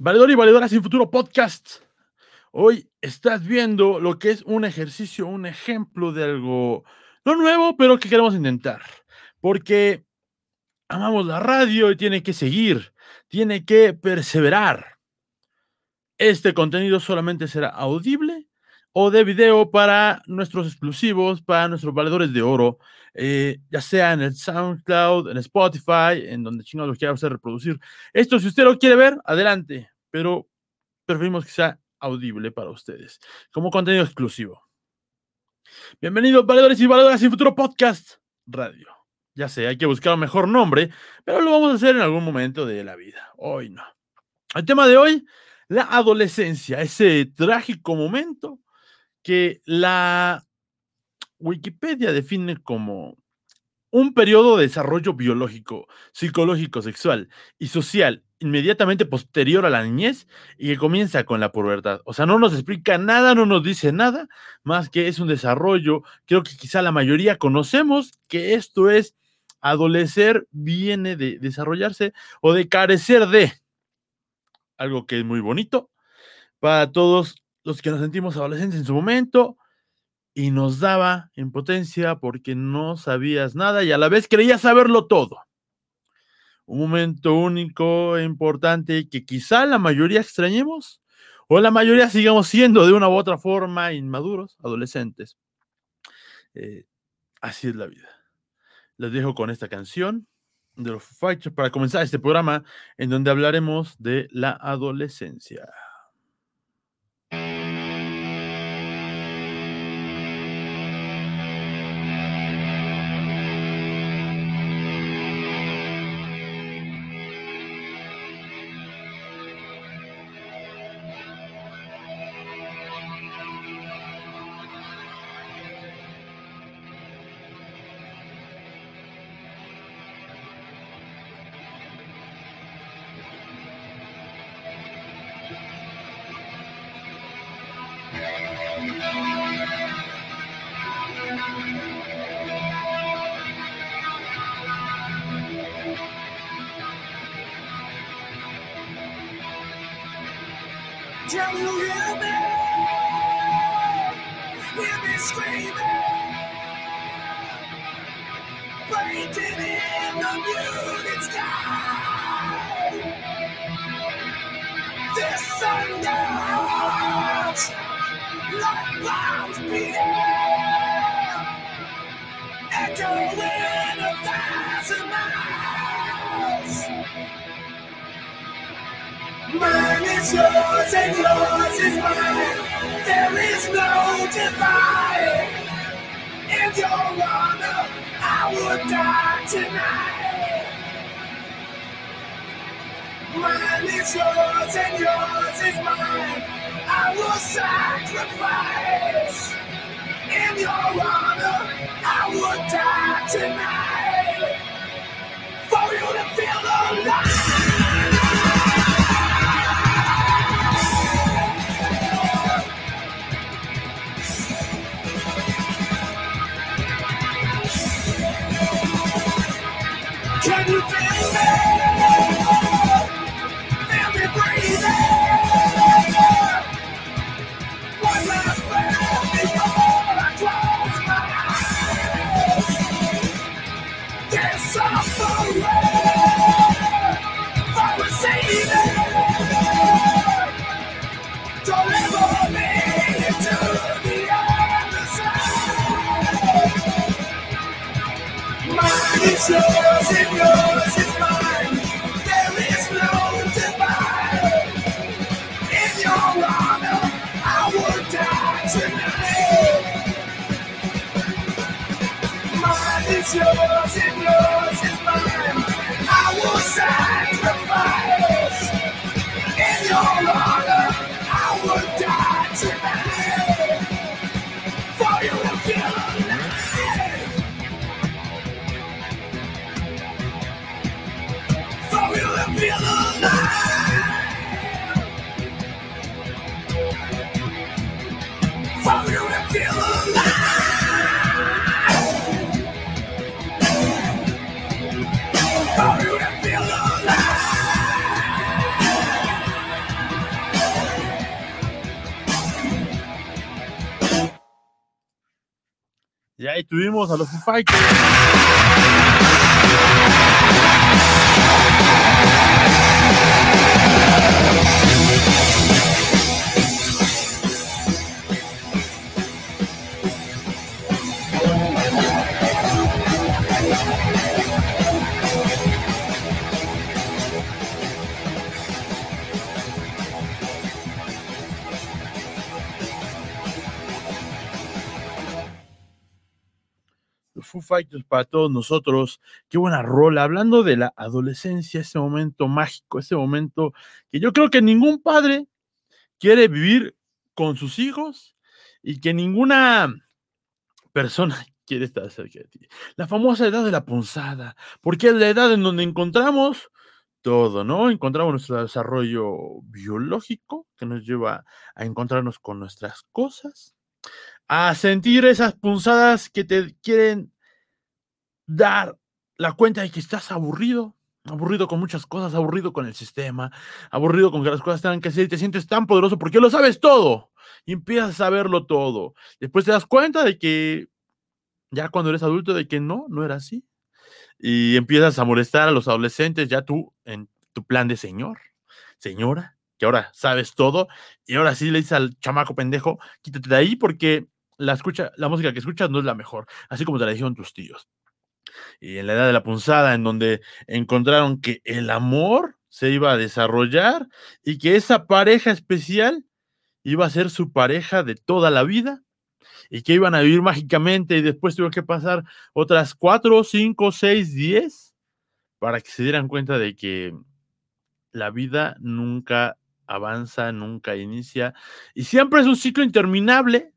Valedor y Valedora sin futuro podcast. Hoy estás viendo lo que es un ejercicio, un ejemplo de algo no nuevo, pero que queremos intentar. Porque amamos la radio y tiene que seguir, tiene que perseverar. Este contenido solamente será audible o de video para nuestros exclusivos, para nuestros valedores de oro, eh, ya sea en el SoundCloud, en Spotify, en donde chino lo quiera hacer reproducir. Esto, si usted lo quiere ver, adelante, pero preferimos que sea audible para ustedes, como contenido exclusivo. Bienvenidos, valedores y valedoras sin futuro podcast radio. Ya sé, hay que buscar un mejor nombre, pero lo vamos a hacer en algún momento de la vida. Hoy no. El tema de hoy, la adolescencia, ese trágico momento que la Wikipedia define como un periodo de desarrollo biológico, psicológico, sexual y social inmediatamente posterior a la niñez y que comienza con la pubertad. O sea, no nos explica nada, no nos dice nada, más que es un desarrollo. Creo que quizá la mayoría conocemos que esto es adolecer, viene de desarrollarse o de carecer de algo que es muy bonito para todos los que nos sentimos adolescentes en su momento y nos daba impotencia porque no sabías nada y a la vez creías saberlo todo. Un momento único e importante que quizá la mayoría extrañemos o la mayoría sigamos siendo de una u otra forma inmaduros, adolescentes. Eh, así es la vida. Les dejo con esta canción de los Fighters para comenzar este programa en donde hablaremos de la adolescencia. Tell you hear me? Hear me screaming, in the muted sky. This bombs echoing miles. Mine is yours and yours is mine. There is no divide. In your honor, I would die tonight. Mine is yours and yours is mine. I will sacrifice. In your honor, I would die tonight. Yours and yours ahí tuvimos a los Foo Fighters. Foo Fighters para todos nosotros. Qué buena rola. Hablando de la adolescencia, ese momento mágico, ese momento que yo creo que ningún padre quiere vivir con sus hijos y que ninguna persona quiere estar cerca de ti. La famosa edad de la punzada, porque es la edad en donde encontramos todo, ¿no? Encontramos nuestro desarrollo biológico que nos lleva a encontrarnos con nuestras cosas, a sentir esas punzadas que te quieren dar la cuenta de que estás aburrido, aburrido con muchas cosas, aburrido con el sistema, aburrido con que las cosas tengan que ser y te sientes tan poderoso porque lo sabes todo y empiezas a saberlo todo. Después te das cuenta de que ya cuando eres adulto de que no, no era así. Y empiezas a molestar a los adolescentes ya tú en tu plan de señor, señora, que ahora sabes todo y ahora sí le dices al chamaco pendejo, quítate de ahí porque la, escucha, la música que escuchas no es la mejor, así como te la dijeron tus tíos. Y en la edad de la punzada, en donde encontraron que el amor se iba a desarrollar y que esa pareja especial iba a ser su pareja de toda la vida y que iban a vivir mágicamente y después tuvo que pasar otras cuatro, cinco, seis, diez para que se dieran cuenta de que la vida nunca avanza, nunca inicia y siempre es un ciclo interminable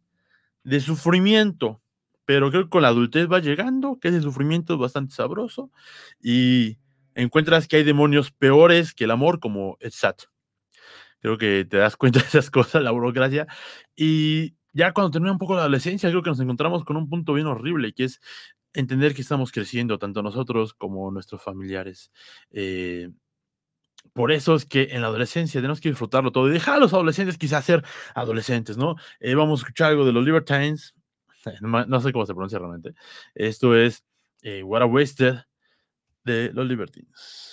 de sufrimiento, pero creo que con la adultez va llegando, que ese sufrimiento es bastante sabroso y encuentras que hay demonios peores que el amor como el SAT. Creo que te das cuenta de esas cosas, la burocracia, y ya cuando termina un poco la adolescencia, creo que nos encontramos con un punto bien horrible, que es entender que estamos creciendo, tanto nosotros como nuestros familiares. Eh, por eso es que en la adolescencia tenemos que disfrutarlo todo y dejar a los adolescentes quizás ser adolescentes, ¿no? Eh, vamos a escuchar algo de los Libertines, no, no sé cómo se pronuncia realmente. Esto es eh, What a Wasted de los Libertines.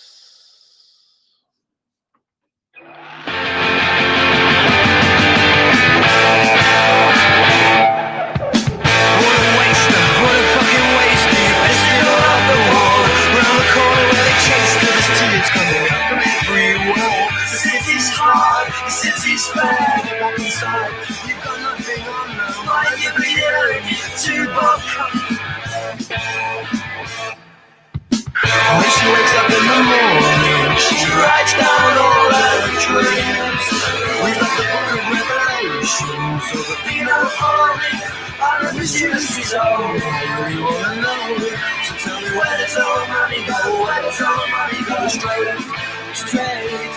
your money go? Where's your go? Straight, straight.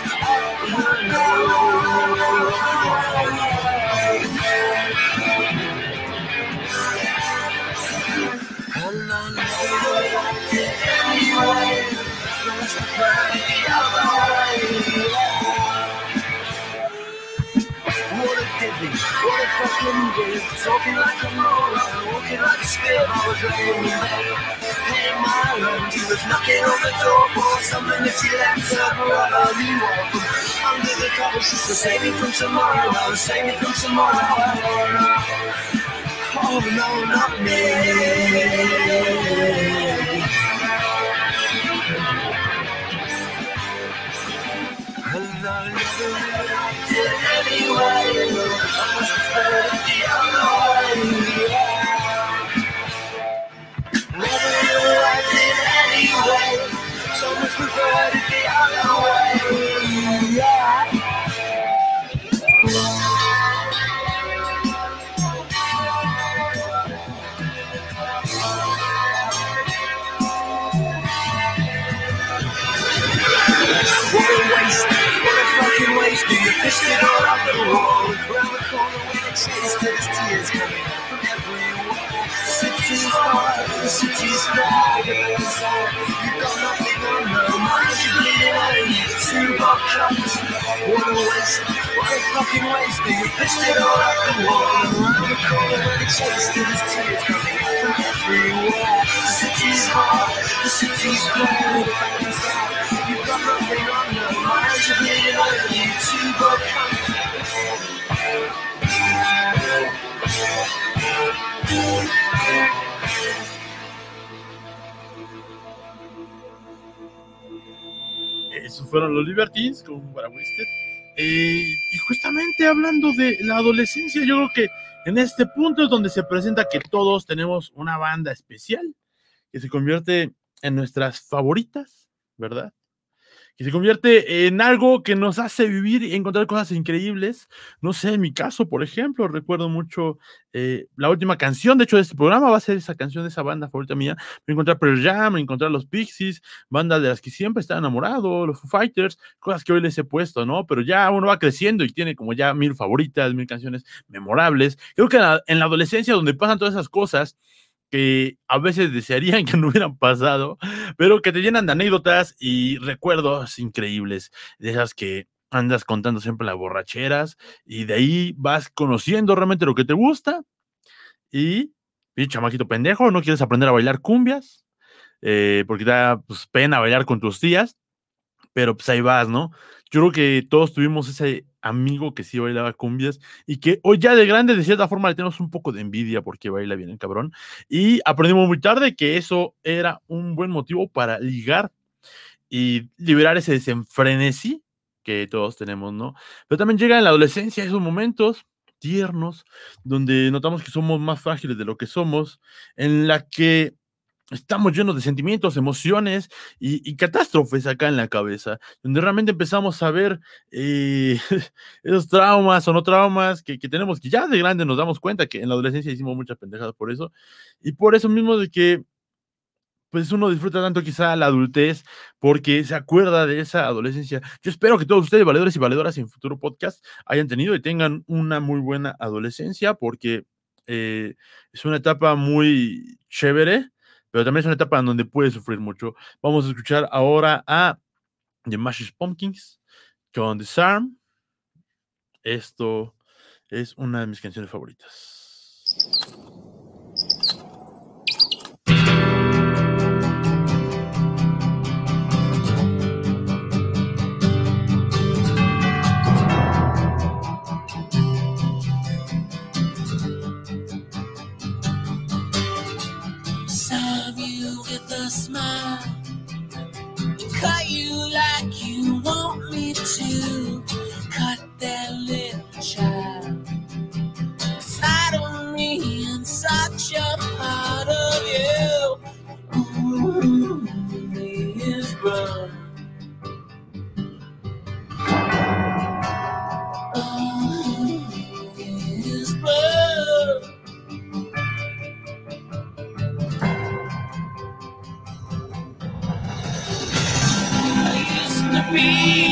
Talking like a moron, walking like a spit. I was laying in bed, paying my rent. He was knocking on the door for something that she left her brother. Want from under the covers just to save me from tomorrow. Save me from tomorrow. Oh no, not me. is coming up from everywhere. City's hard. the city's fire. You got nothing on no mind, you bleed away. Two buck cups, what a waste, what a fucking waste. But you pissed it all out the wall. And around the corner when it chased it, it's tears coming up from everywhere. City's hard. the city's cold. You got nothing on no mind, you bleed away. Two buck cups. Esos fueron los Libertines con Wasted. Eh, y justamente hablando de la adolescencia, yo creo que en este punto es donde se presenta que todos tenemos una banda especial que se convierte en nuestras favoritas, ¿verdad? Que se convierte en algo que nos hace vivir y encontrar cosas increíbles. No sé, en mi caso, por ejemplo, recuerdo mucho eh, la última canción, de hecho, de este programa va a ser esa canción de esa banda favorita mía. Me encontrar Pearl Jam, me encontrar los Pixies, bandas de las que siempre estaba enamorado, los Foo Fighters, cosas que hoy les he puesto, ¿no? Pero ya uno va creciendo y tiene como ya mil favoritas, mil canciones memorables. Creo que en la, en la adolescencia, donde pasan todas esas cosas, que a veces desearían que no hubieran pasado, pero que te llenan de anécdotas y recuerdos increíbles, de esas que andas contando siempre las borracheras y de ahí vas conociendo realmente lo que te gusta y, y chamaquito pendejo, no quieres aprender a bailar cumbias, eh, porque te da pues, pena bailar con tus tías, pero pues ahí vas, ¿no? Yo creo que todos tuvimos ese amigo que sí bailaba cumbias y que hoy ya de grande, de cierta forma, le tenemos un poco de envidia porque baila bien el cabrón. Y aprendimos muy tarde que eso era un buen motivo para ligar y liberar ese desenfrenesí que todos tenemos, ¿no? Pero también llega en la adolescencia esos momentos tiernos donde notamos que somos más frágiles de lo que somos, en la que estamos llenos de sentimientos, emociones y, catástrofes acá en la cabeza, donde realmente empezamos a ver eh, esos traumas o no traumas que, que tenemos, que ya de grande nos damos cuenta que en la adolescencia hicimos muchas pendejadas por eso, y por eso mismo de que pues uno disfruta tanto quizá la adultez porque se acuerda de esa adolescencia. Yo espero que todos ustedes, valedores y valedoras en futuro podcast, hayan tenido y tengan una muy buena adolescencia porque eh, es una etapa muy chévere, pero también es una etapa en donde puedes sufrir mucho. Vamos a escuchar ahora a The Mashed Pumpkins con Disarm. Esto es una de mis canciones favoritas. I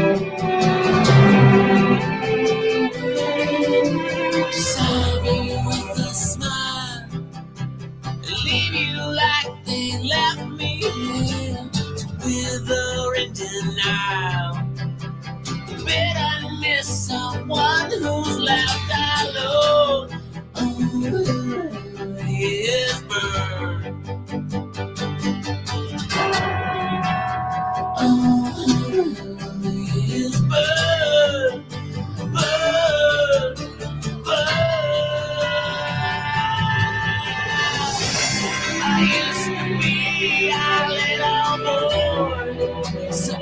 boy, so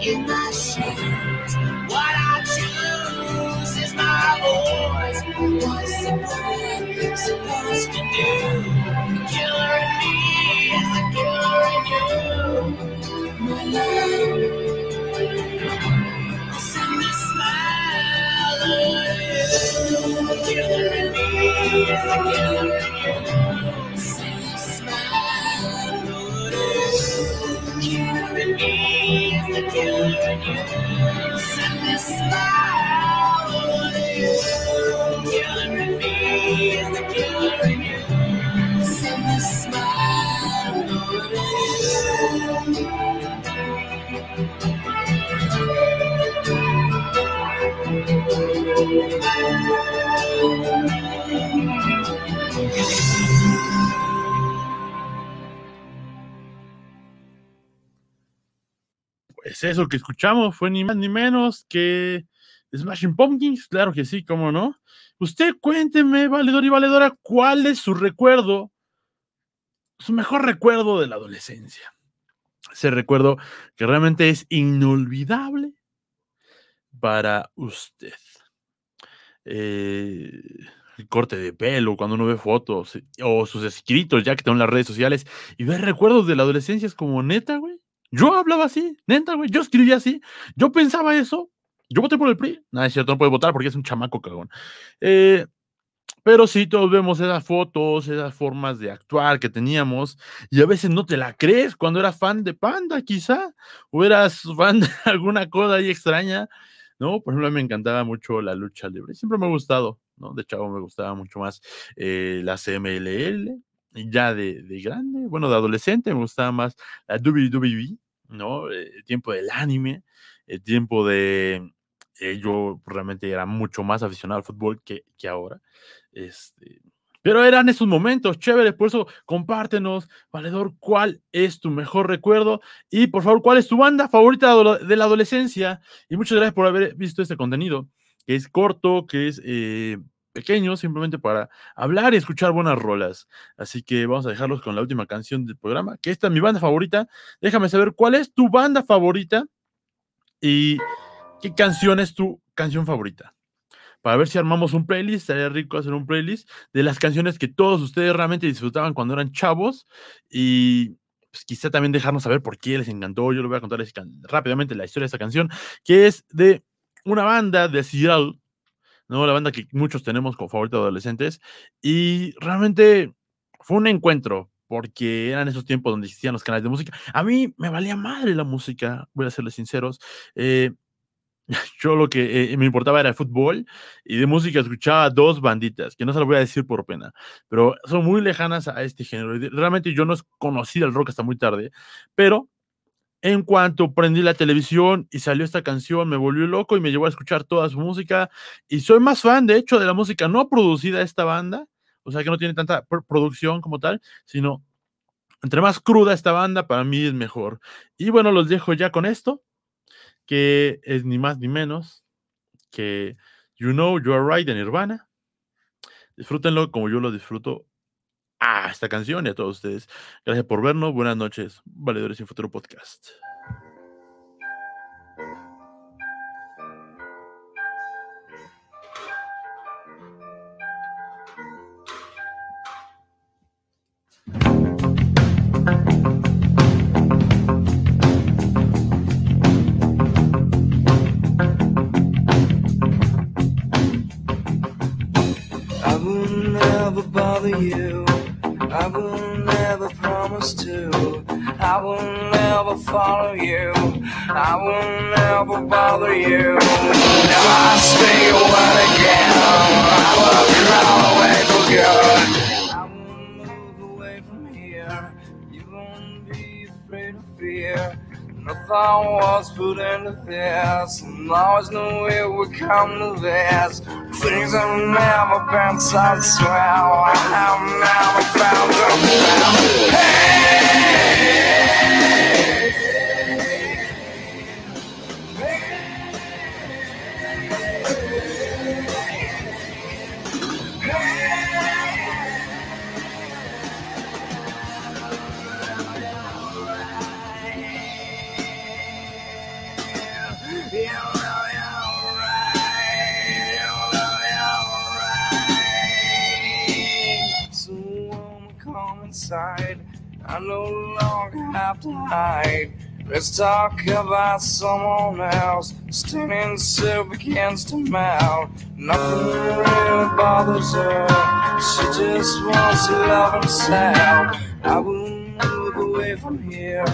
in my shoes. What I choose is my voice. What's the point supposed to do? The killer in me is the killer in you. Send smile on you. The killer in me is the killer in you. you, you send me smile. Pues eso que escuchamos fue ni más ni menos que Smashing Pumpkins, claro que sí, cómo no. Usted cuénteme, valedor y valedora, ¿cuál es su recuerdo, su mejor recuerdo de la adolescencia? Ese recuerdo que realmente es inolvidable para usted. Eh, el corte de pelo, cuando uno ve fotos, o sus escritos, ya que tengo en las redes sociales, y ver recuerdos de la adolescencia, es como neta, güey. Yo hablaba así, neta, güey. Yo escribía así. Yo pensaba eso. Yo voté por el PRI. Nada, es cierto, no puede votar porque es un chamaco cagón. Eh, pero sí, todos vemos esas fotos, esas formas de actuar que teníamos, y a veces no te la crees cuando eras fan de Panda, quizá, o eras fan de alguna cosa ahí extraña, ¿no? Por ejemplo, me encantaba mucho la lucha libre, siempre me ha gustado, ¿no? De chavo me gustaba mucho más eh, la CMLL, ya de, de grande, bueno, de adolescente me gustaba más la WWE, ¿no? Eh, El tiempo del anime, el tiempo de... eh, yo realmente era mucho más aficionado al fútbol que, que ahora. Este, pero eran esos momentos chéveres, por eso compártenos, Valedor, cuál es tu mejor recuerdo y por favor, cuál es tu banda favorita de la adolescencia. Y muchas gracias por haber visto este contenido, que es corto, que es eh, pequeño, simplemente para hablar y escuchar buenas rolas. Así que vamos a dejarlos con la última canción del programa, que esta es mi banda favorita. Déjame saber cuál es tu banda favorita y qué canción es tu canción favorita para ver si armamos un playlist. Estaría rico hacer un playlist de las canciones que todos ustedes realmente disfrutaban cuando eran chavos y pues, quizá también dejarnos saber por qué les encantó. Yo les voy a contar rápidamente la historia de esta canción, que es de una banda de Seattle, ¿no? La banda que muchos tenemos como favorita de adolescentes y realmente fue un encuentro. Porque eran esos tiempos donde existían los canales de música. A mí me valía madre la música, voy a serles sinceros. Eh, yo lo que eh, me importaba era el fútbol y de música escuchaba dos banditas, que no se las voy a decir por pena, pero son muy lejanas a este género. Realmente yo no conocí el rock hasta muy tarde, pero en cuanto prendí la televisión y salió esta canción, me volvió loco y me llevó a escuchar toda su música. Y soy más fan, de hecho, de la música no producida esta banda, o sea que no tiene tanta pr- producción como tal, sino entre más cruda esta banda, para mí es mejor. Y bueno, los dejo ya con esto que es ni más ni menos que You Know You Are Right de Nirvana. Disfrútenlo como yo lo disfruto a esta canción y a todos ustedes. Gracias por vernos. Buenas noches, Valedores sin Futuro Podcast. I bother you. I will never promise to. I will never follow you. I will never bother you. Never I a word again. I will crawl away for good. Fear. Nothing was put into this, and I always knew it would come to this. Things have never been so swell. I have never found a inside. Let's talk about someone else. Standing soup against a mouth. Nothing really bothers her. She just wants to love sound. I will move away from here.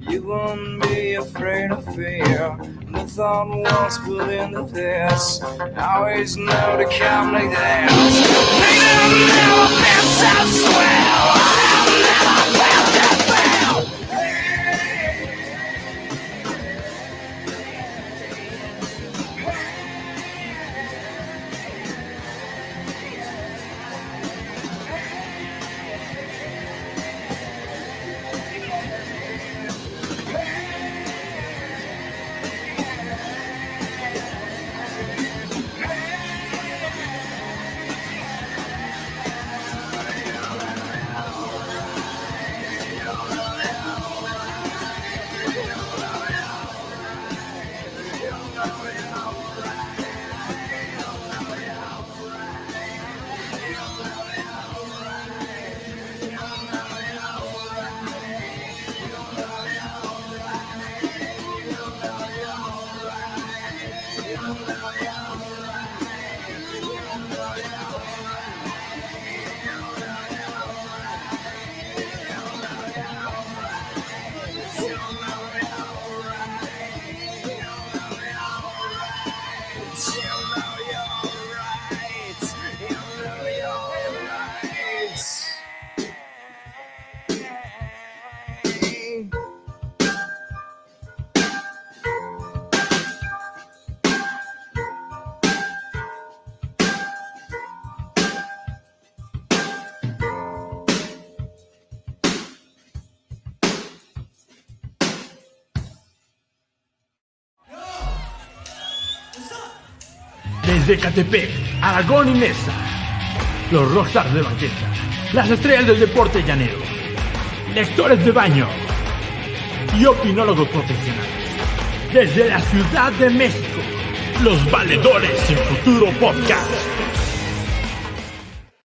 You won't be afraid of fear. The thought was put into this. I always know to come like this. They have never been so swell. I have never Desde Catepec, Aragón y Nesa, los rockstars de banqueta, las estrellas del deporte llanero, lectores de baño y opinólogos profesionales. Desde la Ciudad de México, los valedores en futuro podcast.